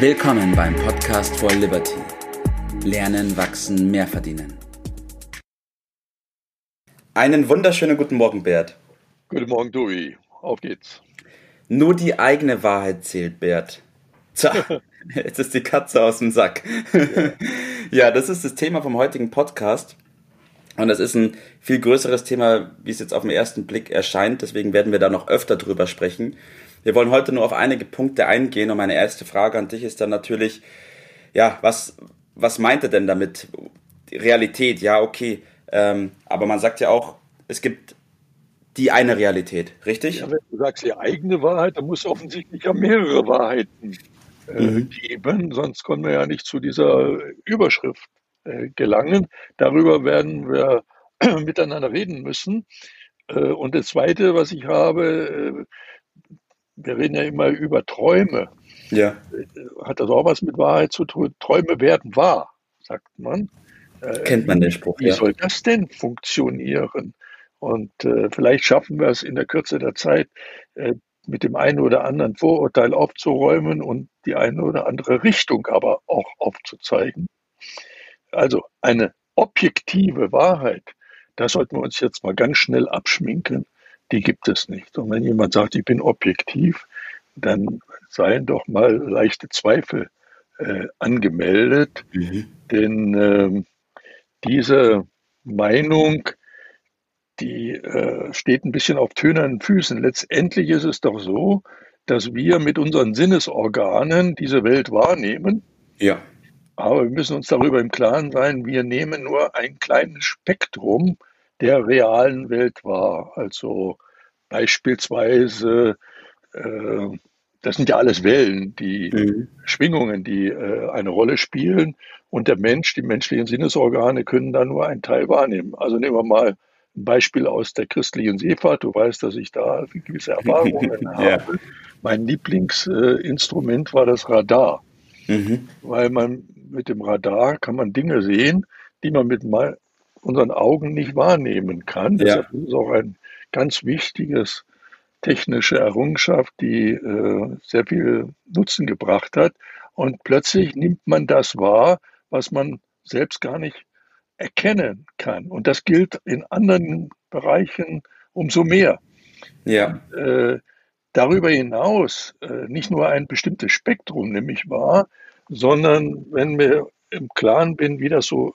Willkommen beim Podcast for Liberty. Lernen, wachsen, mehr verdienen. Einen wunderschönen guten Morgen, Bert. Guten Morgen, Dui. Auf geht's. Nur die eigene Wahrheit zählt, Bert. Tja, jetzt ist die Katze aus dem Sack. ja, das ist das Thema vom heutigen Podcast. Und das ist ein viel größeres Thema, wie es jetzt auf den ersten Blick erscheint. Deswegen werden wir da noch öfter drüber sprechen. Wir wollen heute nur auf einige Punkte eingehen. Und meine erste Frage an dich ist dann natürlich, ja, was, was meint er denn damit? Realität, ja, okay. Ähm, aber man sagt ja auch, es gibt die eine Realität, richtig? Ja, wenn du sagst die eigene Wahrheit, dann muss es offensichtlich ja mehrere Wahrheiten äh, mhm. geben, sonst kommen wir ja nicht zu dieser Überschrift äh, gelangen. Darüber werden wir miteinander reden müssen. Äh, und das Zweite, was ich habe, äh, wir reden ja immer über Träume. Ja. Hat das auch was mit Wahrheit zu tun? Träume werden wahr, sagt man. Kennt man den Spruch, Wie ja. soll das denn funktionieren? Und äh, vielleicht schaffen wir es in der Kürze der Zeit, äh, mit dem einen oder anderen Vorurteil aufzuräumen und die eine oder andere Richtung aber auch aufzuzeigen. Also eine objektive Wahrheit, da sollten wir uns jetzt mal ganz schnell abschminken, die gibt es nicht. Und wenn jemand sagt, ich bin objektiv, dann seien doch mal leichte Zweifel äh, angemeldet, mhm. denn äh, diese Meinung, die äh, steht ein bisschen auf tönernen Füßen. Letztendlich ist es doch so, dass wir mit unseren Sinnesorganen diese Welt wahrnehmen. Ja. Aber wir müssen uns darüber im Klaren sein, wir nehmen nur ein kleines Spektrum der realen Welt wahr. Also beispielsweise, äh, das sind ja alles Wellen, die mhm. Schwingungen, die äh, eine Rolle spielen. Und der Mensch, die menschlichen Sinnesorgane können da nur einen Teil wahrnehmen. Also nehmen wir mal ein Beispiel aus der christlichen Seefahrt. Du weißt, dass ich da gewisse Erfahrungen ja. habe. Mein Lieblingsinstrument war das Radar, mhm. weil man mit dem Radar kann man Dinge sehen, die man mit unseren Augen nicht wahrnehmen kann. Ja. Deshalb ist es auch ein ganz wichtiges technische Errungenschaft, die äh, sehr viel Nutzen gebracht hat. Und plötzlich nimmt man das wahr, was man selbst gar nicht erkennen kann. Und das gilt in anderen Bereichen umso mehr. Ja. Äh, darüber hinaus äh, nicht nur ein bestimmtes Spektrum nämlich wahr, sondern wenn mir im Klaren bin, wie das so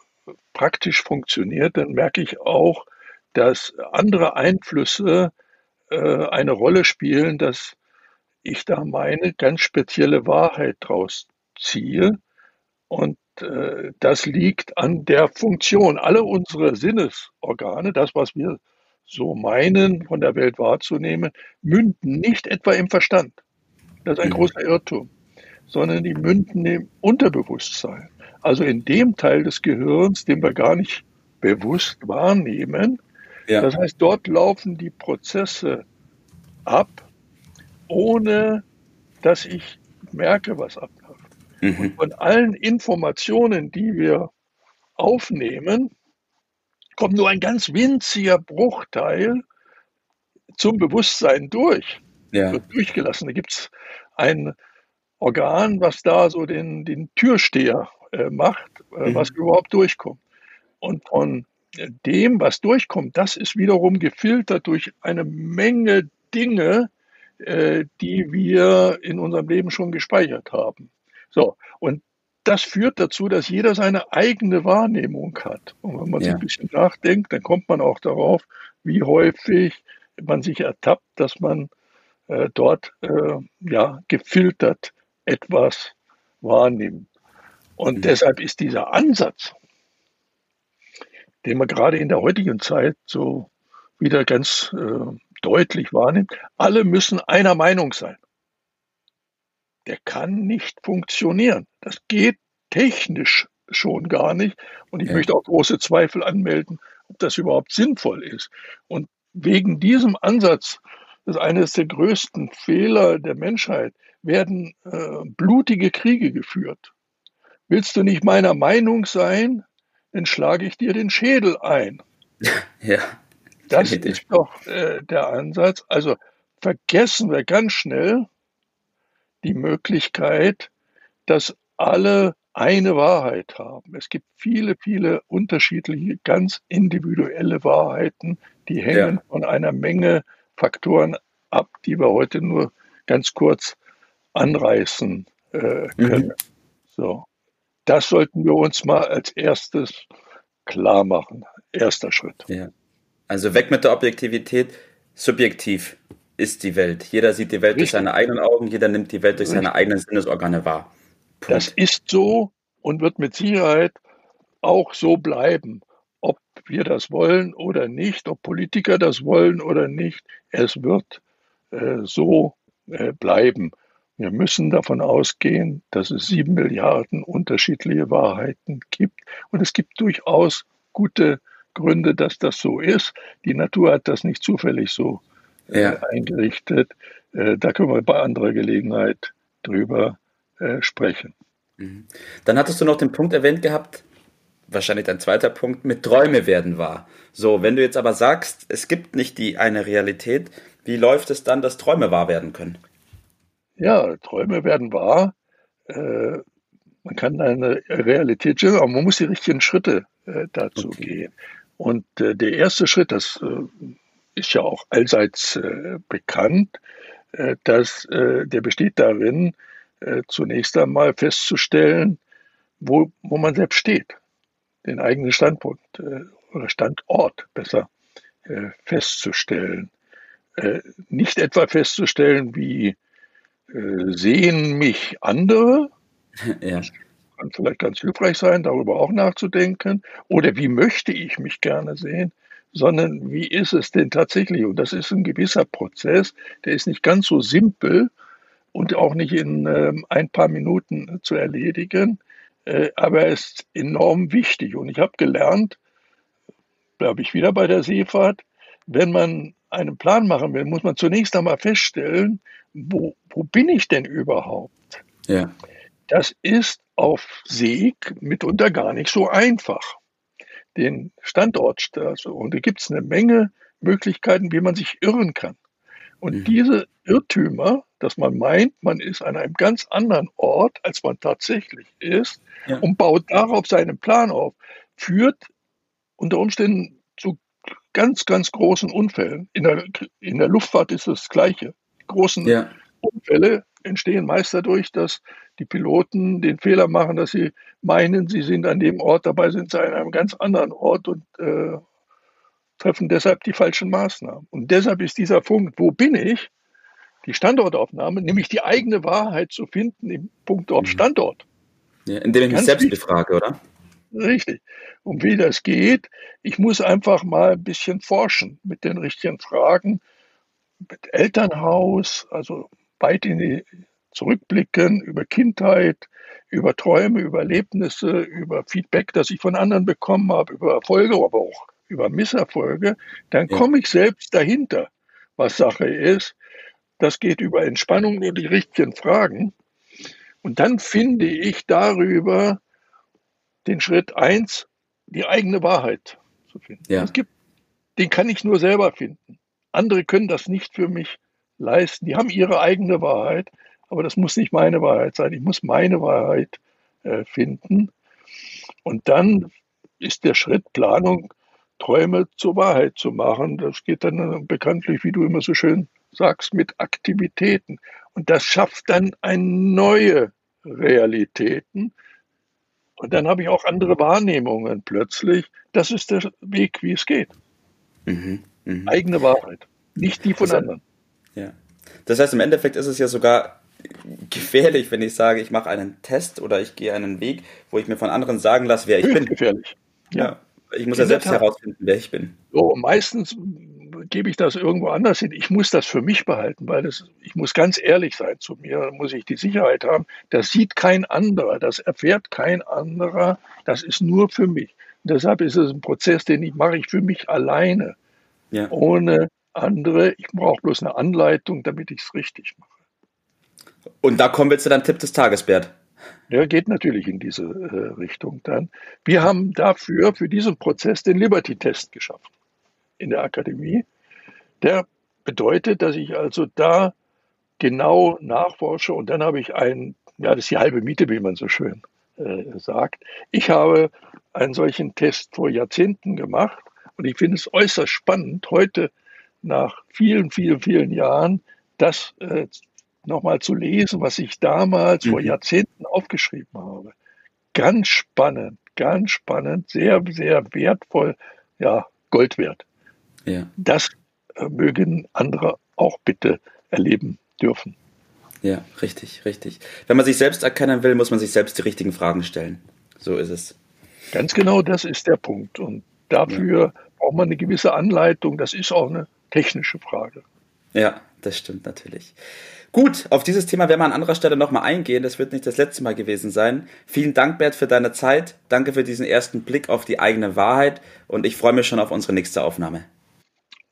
praktisch funktioniert, dann merke ich auch, dass andere Einflüsse äh, eine Rolle spielen, dass ich da meine ganz spezielle Wahrheit draus ziehe. Und äh, das liegt an der Funktion. Alle unsere Sinnesorgane, das, was wir so meinen, von der Welt wahrzunehmen, münden nicht etwa im Verstand. Das ist ein mhm. großer Irrtum sondern die münden im Unterbewusstsein. Also in dem Teil des Gehirns, den wir gar nicht bewusst wahrnehmen. Ja. Das heißt, dort laufen die Prozesse ab, ohne dass ich merke, was abläuft. Mhm. Und von allen Informationen, die wir aufnehmen, kommt nur ein ganz winziger Bruchteil zum Bewusstsein durch. Ja. Wird durchgelassen. Da gibt es ein Organ, was da so den, den Türsteher äh, macht, äh, mhm. was überhaupt durchkommt. Und von dem, was durchkommt, das ist wiederum gefiltert durch eine Menge Dinge, äh, die wir in unserem Leben schon gespeichert haben. So, und das führt dazu, dass jeder seine eigene Wahrnehmung hat. Und wenn man ja. sich ein bisschen nachdenkt, dann kommt man auch darauf, wie häufig man sich ertappt, dass man äh, dort äh, ja gefiltert etwas wahrnimmt. Und mhm. deshalb ist dieser Ansatz, den man gerade in der heutigen Zeit so wieder ganz äh, deutlich wahrnimmt, alle müssen einer Meinung sein. Der kann nicht funktionieren. Das geht technisch schon gar nicht. Und ich ja. möchte auch große Zweifel anmelden, ob das überhaupt sinnvoll ist. Und wegen diesem Ansatz, das ist eines der größten Fehler der Menschheit, werden äh, blutige Kriege geführt. Willst du nicht meiner Meinung sein, dann schlage ich dir den Schädel ein. Ja. Das ist doch äh, der Ansatz. Also vergessen wir ganz schnell die Möglichkeit, dass alle eine Wahrheit haben. Es gibt viele, viele unterschiedliche, ganz individuelle Wahrheiten, die hängen ja. von einer Menge Faktoren ab, die wir heute nur ganz kurz anreißen äh, können. Mhm. So. Das sollten wir uns mal als erstes klar machen. Erster Schritt. Ja. Also weg mit der Objektivität. Subjektiv ist die Welt. Jeder sieht die Welt Richtig. durch seine eigenen Augen, jeder nimmt die Welt durch Richtig. seine eigenen Sinnesorgane wahr. Punkt. Das ist so und wird mit Sicherheit auch so bleiben. Ob wir das wollen oder nicht, ob Politiker das wollen oder nicht, es wird äh, so äh, bleiben. Wir müssen davon ausgehen, dass es sieben Milliarden unterschiedliche Wahrheiten gibt. Und es gibt durchaus gute Gründe, dass das so ist. Die Natur hat das nicht zufällig so äh, ja. eingerichtet. Äh, da können wir bei anderer Gelegenheit drüber äh, sprechen. Mhm. Dann hattest du noch den Punkt erwähnt gehabt, wahrscheinlich dein zweiter Punkt, mit Träume werden wahr. So, wenn du jetzt aber sagst, es gibt nicht die eine Realität, wie läuft es dann, dass Träume wahr werden können? Ja, Träume werden wahr. Äh, man kann eine Realität schaffen, aber man muss die richtigen Schritte äh, dazu okay. gehen. Und äh, der erste Schritt, das äh, ist ja auch allseits äh, bekannt, äh, dass der besteht darin, zunächst einmal festzustellen, wo, wo man selbst steht, den eigenen Standpunkt oder Standort besser festzustellen. Nicht etwa festzustellen, wie sehen mich andere? Ja. Kann vielleicht ganz hilfreich sein, darüber auch nachzudenken. Oder wie möchte ich mich gerne sehen? Sondern wie ist es denn tatsächlich? Und das ist ein gewisser Prozess, der ist nicht ganz so simpel und auch nicht in äh, ein paar Minuten zu erledigen, äh, aber er ist enorm wichtig. Und ich habe gelernt, glaube ich, wieder bei der Seefahrt, wenn man einen Plan machen will, muss man zunächst einmal feststellen, wo, wo bin ich denn überhaupt? Ja. Das ist auf Sieg mitunter gar nicht so einfach. Den Standort, also, und da gibt es eine Menge Möglichkeiten, wie man sich irren kann. Und mhm. diese Irrtümer, dass man meint, man ist an einem ganz anderen Ort, als man tatsächlich ist, ja. und baut darauf seinen Plan auf, führt unter Umständen zu ganz, ganz großen Unfällen. In der, in der Luftfahrt ist das Gleiche großen ja. Unfälle entstehen meist dadurch, dass die Piloten den Fehler machen, dass sie meinen, sie sind an dem Ort, dabei sind sie an einem ganz anderen Ort und äh, treffen deshalb die falschen Maßnahmen. Und deshalb ist dieser Punkt, wo bin ich, die Standortaufnahme, nämlich die eigene Wahrheit zu finden im Punkt auf mhm. Standort. Ja, indem ich mich selbst wichtig. befrage, oder? Richtig. Und wie das geht, ich muss einfach mal ein bisschen forschen mit den richtigen Fragen mit Elternhaus, also weit in die zurückblicken über Kindheit, über Träume, über Erlebnisse, über Feedback, das ich von anderen bekommen habe, über Erfolge, aber auch über Misserfolge, dann ja. komme ich selbst dahinter, was Sache ist. Das geht über Entspannung und die richtigen Fragen. Und dann finde ich darüber den Schritt eins, die eigene Wahrheit zu finden. Ja. Es gibt, den kann ich nur selber finden. Andere können das nicht für mich leisten. Die haben ihre eigene Wahrheit, aber das muss nicht meine Wahrheit sein. Ich muss meine Wahrheit äh, finden. Und dann ist der Schritt Planung, Träume zur Wahrheit zu machen. Das geht dann bekanntlich, wie du immer so schön sagst, mit Aktivitäten. Und das schafft dann eine neue Realitäten. Und dann habe ich auch andere Wahrnehmungen plötzlich. Das ist der Weg, wie es geht. Mhm. Mhm. Eigene Wahrheit, nicht die von das anderen. Ja. Das heißt, im Endeffekt ist es ja sogar gefährlich, wenn ich sage, ich mache einen Test oder ich gehe einen Weg, wo ich mir von anderen sagen lasse, wer ich bin. gefährlich. Ja. ja. Ich muss ja selbst herausfinden, wer ich bin. So, meistens gebe ich das irgendwo anders hin. Ich muss das für mich behalten, weil das, ich muss ganz ehrlich sein zu mir, da muss ich die Sicherheit haben. Das sieht kein anderer, das erfährt kein anderer, das ist nur für mich. Und deshalb ist es ein Prozess, den ich mache ich für mich alleine ja. ohne andere. Ich brauche bloß eine Anleitung, damit ich es richtig mache. Und da kommen wir zu deinem Tipp des Tages, Bert. Der geht natürlich in diese äh, Richtung dann. Wir haben dafür, für diesen Prozess, den Liberty-Test geschaffen in der Akademie. Der bedeutet, dass ich also da genau nachforsche und dann habe ich ein, ja, das ist die halbe Miete, wie man so schön äh, sagt. Ich habe einen solchen Test vor Jahrzehnten gemacht und ich finde es äußerst spannend, heute nach vielen, vielen, vielen Jahren das äh, nochmal zu lesen, was ich damals mhm. vor Jahrzehnten aufgeschrieben habe. Ganz spannend, ganz spannend, sehr, sehr wertvoll, ja, Gold wert. Ja. Das mögen andere auch bitte erleben dürfen. Ja, richtig, richtig. Wenn man sich selbst erkennen will, muss man sich selbst die richtigen Fragen stellen. So ist es. Ganz genau, das ist der Punkt. Und dafür ja. braucht man eine gewisse Anleitung. Das ist auch eine technische Frage. Ja, das stimmt natürlich. Gut, auf dieses Thema werden wir an anderer Stelle nochmal eingehen. Das wird nicht das letzte Mal gewesen sein. Vielen Dank, Bert, für deine Zeit. Danke für diesen ersten Blick auf die eigene Wahrheit und ich freue mich schon auf unsere nächste Aufnahme.